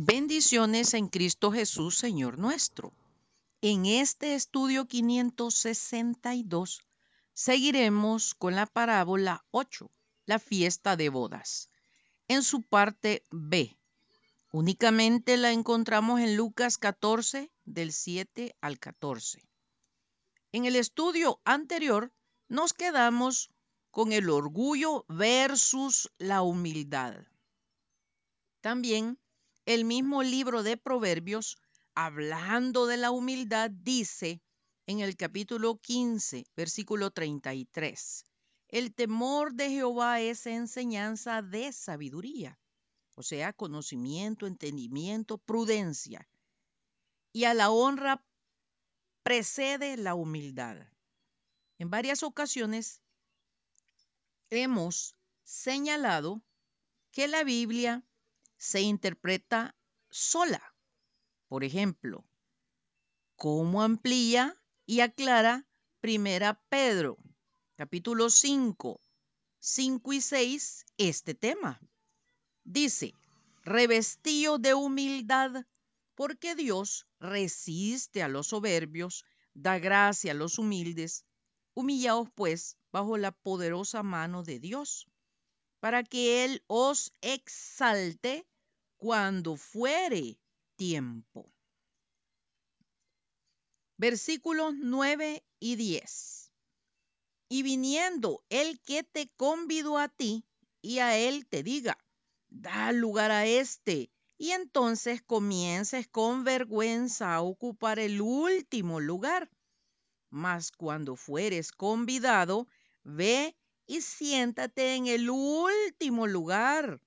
Bendiciones en Cristo Jesús, Señor nuestro. En este estudio 562 seguiremos con la parábola 8, la fiesta de bodas. En su parte B, únicamente la encontramos en Lucas 14, del 7 al 14. En el estudio anterior nos quedamos con el orgullo versus la humildad. También el mismo libro de Proverbios, hablando de la humildad, dice en el capítulo 15, versículo 33, el temor de Jehová es enseñanza de sabiduría, o sea, conocimiento, entendimiento, prudencia. Y a la honra precede la humildad. En varias ocasiones hemos señalado que la Biblia se interpreta sola. Por ejemplo, ¿cómo amplía y aclara Primera Pedro, capítulo 5, 5 y 6 este tema? Dice, revestido de humildad, porque Dios resiste a los soberbios, da gracia a los humildes. Humillaos pues bajo la poderosa mano de Dios para que Él os exalte cuando fuere tiempo. Versículos 9 y 10. Y viniendo el que te convidó a ti y a él te diga, da lugar a este, y entonces comiences con vergüenza a ocupar el último lugar. Mas cuando fueres convidado, ve y siéntate en el último lugar,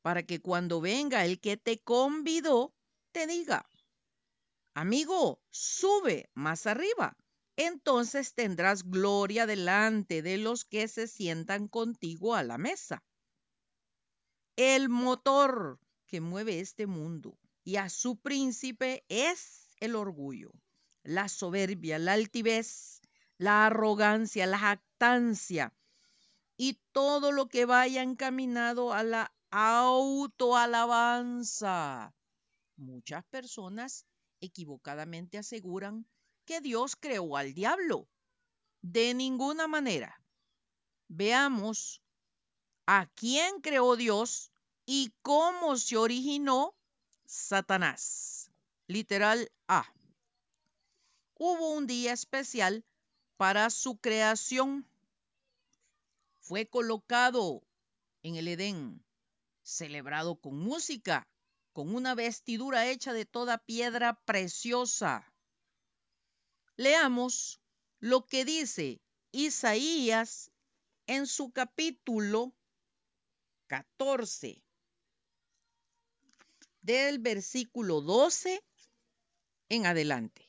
para que cuando venga el que te convidó, te diga, amigo, sube más arriba. Entonces tendrás gloria delante de los que se sientan contigo a la mesa. El motor que mueve este mundo y a su príncipe es el orgullo, la soberbia, la altivez, la arrogancia, la jactancia, y todo lo que vaya encaminado a la autoalabanza. Muchas personas equivocadamente aseguran que Dios creó al diablo. De ninguna manera. Veamos a quién creó Dios y cómo se originó Satanás. Literal A. Hubo un día especial para su creación fue colocado en el Edén, celebrado con música, con una vestidura hecha de toda piedra preciosa. Leamos lo que dice Isaías en su capítulo 14, del versículo 12 en adelante.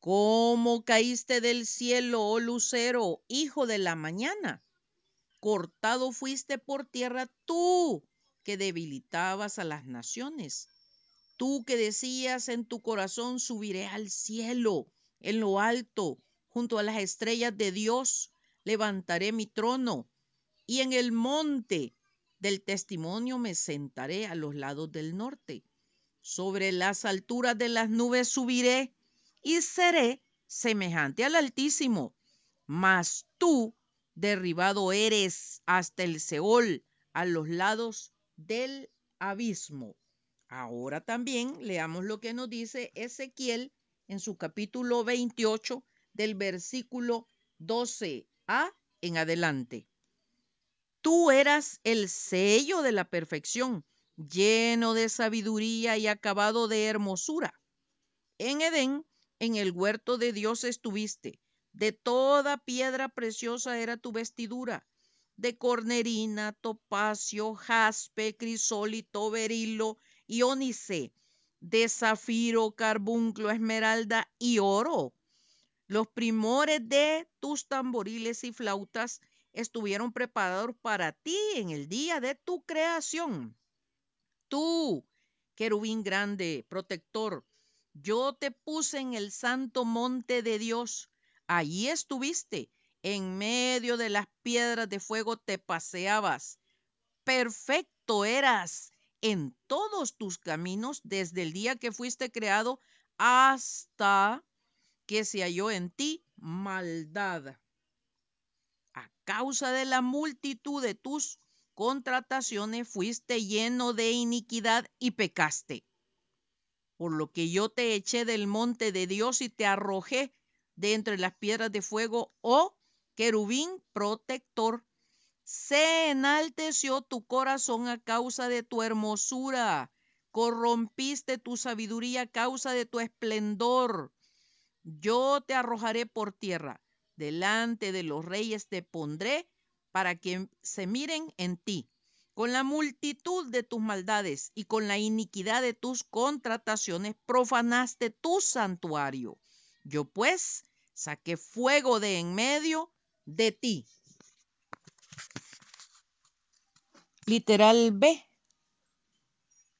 ¿Cómo caíste del cielo, oh lucero, hijo de la mañana? Cortado fuiste por tierra tú que debilitabas a las naciones. Tú que decías en tu corazón, subiré al cielo, en lo alto, junto a las estrellas de Dios, levantaré mi trono, y en el monte del testimonio me sentaré a los lados del norte. Sobre las alturas de las nubes subiré y seré semejante al Altísimo. Mas tú derribado eres hasta el Seol, a los lados del abismo. Ahora también leamos lo que nos dice Ezequiel en su capítulo 28 del versículo 12a en adelante. Tú eras el sello de la perfección, lleno de sabiduría y acabado de hermosura. En Edén, en el huerto de Dios estuviste de toda piedra preciosa era tu vestidura, de cornerina, topacio, jaspe, crisólito, berilo y ónice, de zafiro, carbunclo, esmeralda y oro. Los primores de tus tamboriles y flautas estuvieron preparados para ti en el día de tu creación. Tú, querubín grande, protector, yo te puse en el santo monte de Dios Allí estuviste, en medio de las piedras de fuego te paseabas. Perfecto eras en todos tus caminos desde el día que fuiste creado hasta que se halló en ti maldad. A causa de la multitud de tus contrataciones fuiste lleno de iniquidad y pecaste. Por lo que yo te eché del monte de Dios y te arrojé de entre las piedras de fuego, oh querubín protector, se enalteció tu corazón a causa de tu hermosura, corrompiste tu sabiduría a causa de tu esplendor. Yo te arrojaré por tierra, delante de los reyes te pondré para que se miren en ti. Con la multitud de tus maldades y con la iniquidad de tus contrataciones profanaste tu santuario. Yo pues saqué fuego de en medio de ti. Literal B.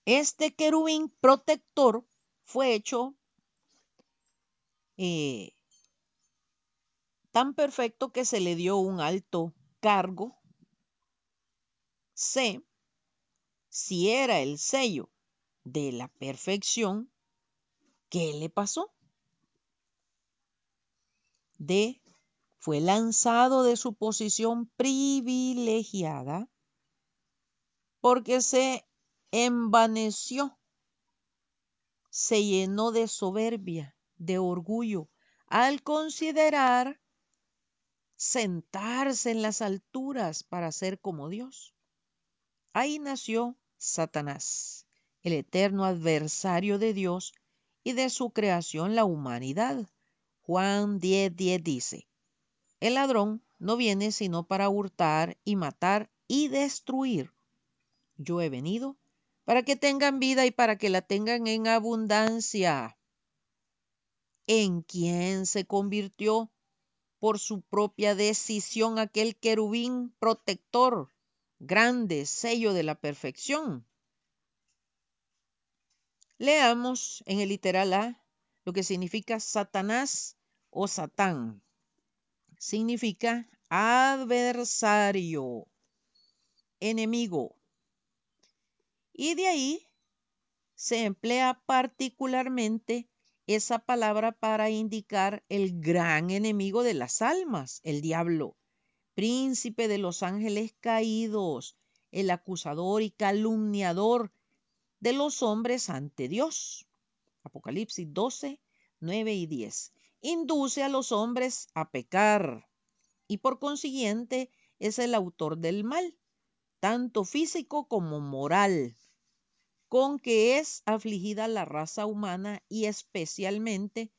Este querubín protector fue hecho eh, tan perfecto que se le dio un alto cargo. C. Si era el sello de la perfección, ¿qué le pasó? D. Fue lanzado de su posición privilegiada porque se envaneció, se llenó de soberbia, de orgullo, al considerar sentarse en las alturas para ser como Dios. Ahí nació Satanás, el eterno adversario de Dios y de su creación, la humanidad. Juan 10:10 10 dice, el ladrón no viene sino para hurtar y matar y destruir. Yo he venido para que tengan vida y para que la tengan en abundancia. ¿En quién se convirtió por su propia decisión aquel querubín protector, grande sello de la perfección. Leamos en el literal A lo que significa Satanás o Satán. Significa adversario, enemigo. Y de ahí se emplea particularmente esa palabra para indicar el gran enemigo de las almas, el diablo, príncipe de los ángeles caídos, el acusador y calumniador de los hombres ante Dios. Apocalipsis 12, 9 y 10. Induce a los hombres a pecar y por consiguiente es el autor del mal, tanto físico como moral con que es afligida la raza humana y especialmente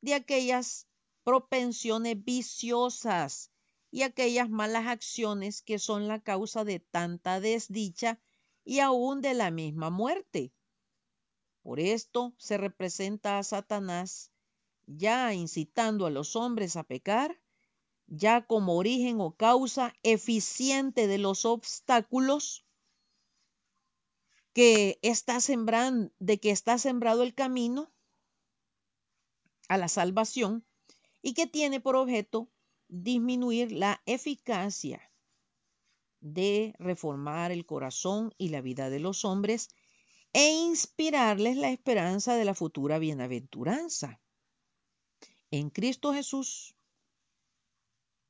de aquellas propensiones viciosas y aquellas malas acciones que son la causa de tanta desdicha y aún de la misma muerte. Por esto se representa a Satanás ya incitando a los hombres a pecar, ya como origen o causa eficiente de los obstáculos que está sembrando, de que está sembrado el camino a la salvación y que tiene por objeto disminuir la eficacia de reformar el corazón y la vida de los hombres e inspirarles la esperanza de la futura bienaventuranza. En Cristo Jesús.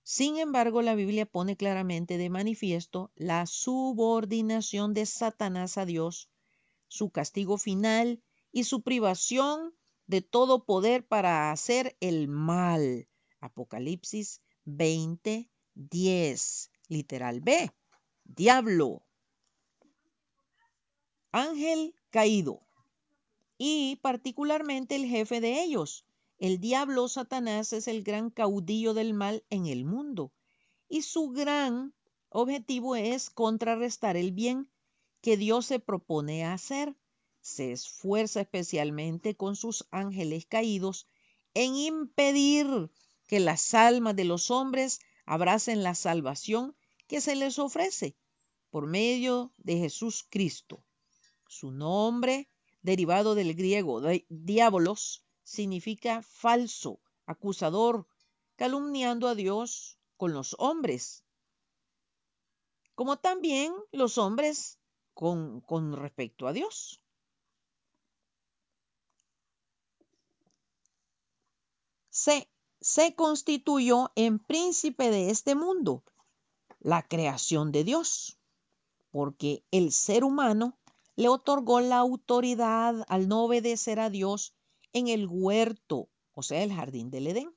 Sin embargo, la Biblia pone claramente de manifiesto la subordinación de Satanás a Dios, su castigo final y su privación de todo poder para hacer el mal. Apocalipsis 20, 10. Literal B. Diablo. Ángel caído. Y particularmente el jefe de ellos. El diablo Satanás es el gran caudillo del mal en el mundo. Y su gran objetivo es contrarrestar el bien que Dios se propone hacer se esfuerza especialmente con sus ángeles caídos en impedir que las almas de los hombres abracen la salvación que se les ofrece por medio de Jesús Cristo. Su nombre, derivado del griego diabolos, significa falso, acusador, calumniando a Dios con los hombres. Como también los hombres con, con respecto a Dios. Se, se constituyó en príncipe de este mundo, la creación de Dios, porque el ser humano le otorgó la autoridad al no obedecer a Dios en el huerto, o sea, el jardín del Edén.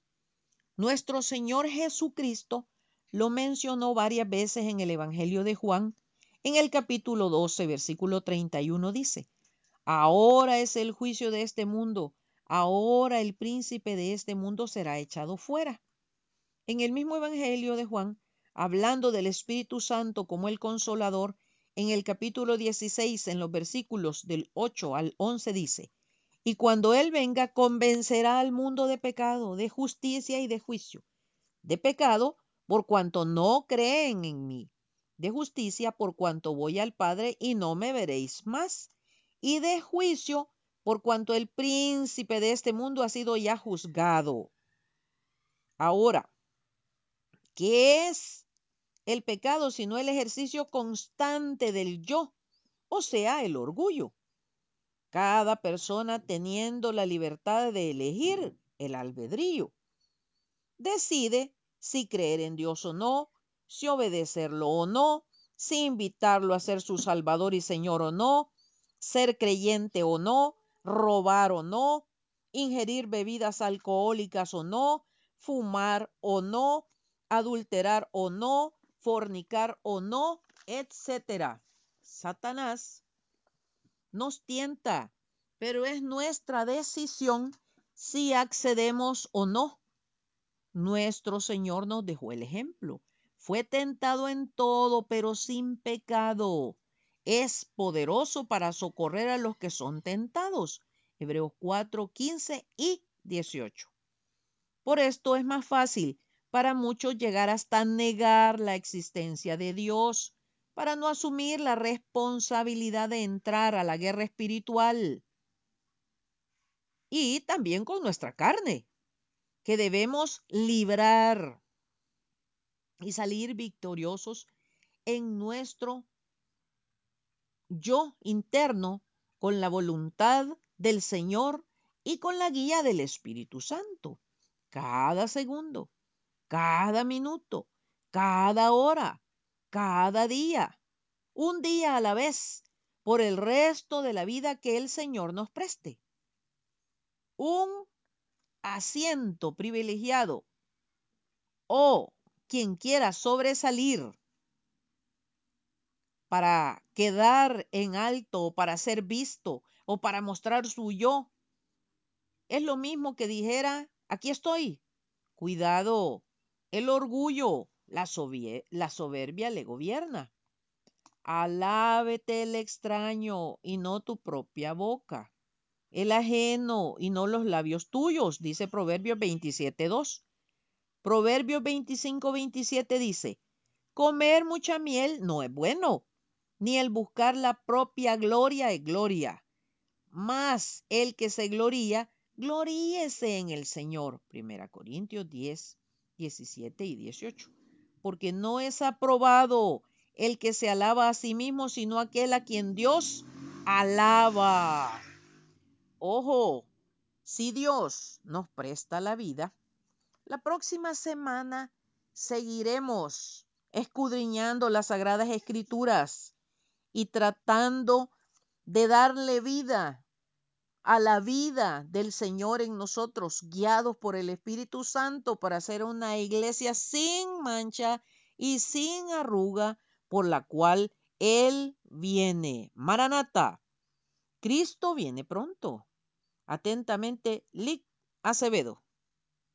Nuestro Señor Jesucristo lo mencionó varias veces en el Evangelio de Juan. En el capítulo 12, versículo 31 dice, Ahora es el juicio de este mundo, ahora el príncipe de este mundo será echado fuera. En el mismo Evangelio de Juan, hablando del Espíritu Santo como el consolador, en el capítulo 16, en los versículos del 8 al 11 dice, y cuando Él venga, convencerá al mundo de pecado, de justicia y de juicio. De pecado, por cuanto no creen en mí. De justicia, por cuanto voy al Padre y no me veréis más. Y de juicio, por cuanto el príncipe de este mundo ha sido ya juzgado. Ahora, ¿qué es el pecado sino el ejercicio constante del yo? O sea, el orgullo cada persona teniendo la libertad de elegir el albedrío. Decide si creer en Dios o no, si obedecerlo o no, si invitarlo a ser su Salvador y Señor o no, ser creyente o no, robar o no, ingerir bebidas alcohólicas o no, fumar o no, adulterar o no, fornicar o no, etc. Satanás nos tienta, pero es nuestra decisión si accedemos o no. Nuestro Señor nos dejó el ejemplo. Fue tentado en todo, pero sin pecado. Es poderoso para socorrer a los que son tentados. Hebreos 4, 15 y 18. Por esto es más fácil para muchos llegar hasta negar la existencia de Dios para no asumir la responsabilidad de entrar a la guerra espiritual. Y también con nuestra carne, que debemos librar y salir victoriosos en nuestro yo interno con la voluntad del Señor y con la guía del Espíritu Santo. Cada segundo, cada minuto, cada hora, cada día, un día a la vez, por el resto de la vida que el Señor nos preste. Un asiento privilegiado o quien quiera sobresalir para quedar en alto, para ser visto o para mostrar su yo, es lo mismo que dijera, aquí estoy. Cuidado, el orgullo la, soberbia le gobierna. Alábete el extraño y no tu propia boca, el ajeno y no los labios tuyos, dice Proverbios 27.2. Proverbios 25.27 dice, comer mucha miel no es bueno, ni el buscar la propia gloria es gloria. Mas el que se gloría, gloríese en el Señor. Primera Corintios 10, 17 y 18 porque no es aprobado el que se alaba a sí mismo, sino aquel a quien Dios alaba. Ojo, si Dios nos presta la vida, la próxima semana seguiremos escudriñando las sagradas escrituras y tratando de darle vida a la vida del Señor en nosotros, guiados por el Espíritu Santo para hacer una iglesia sin mancha y sin arruga, por la cual Él viene. Maranata, Cristo viene pronto. Atentamente, Lic Acevedo.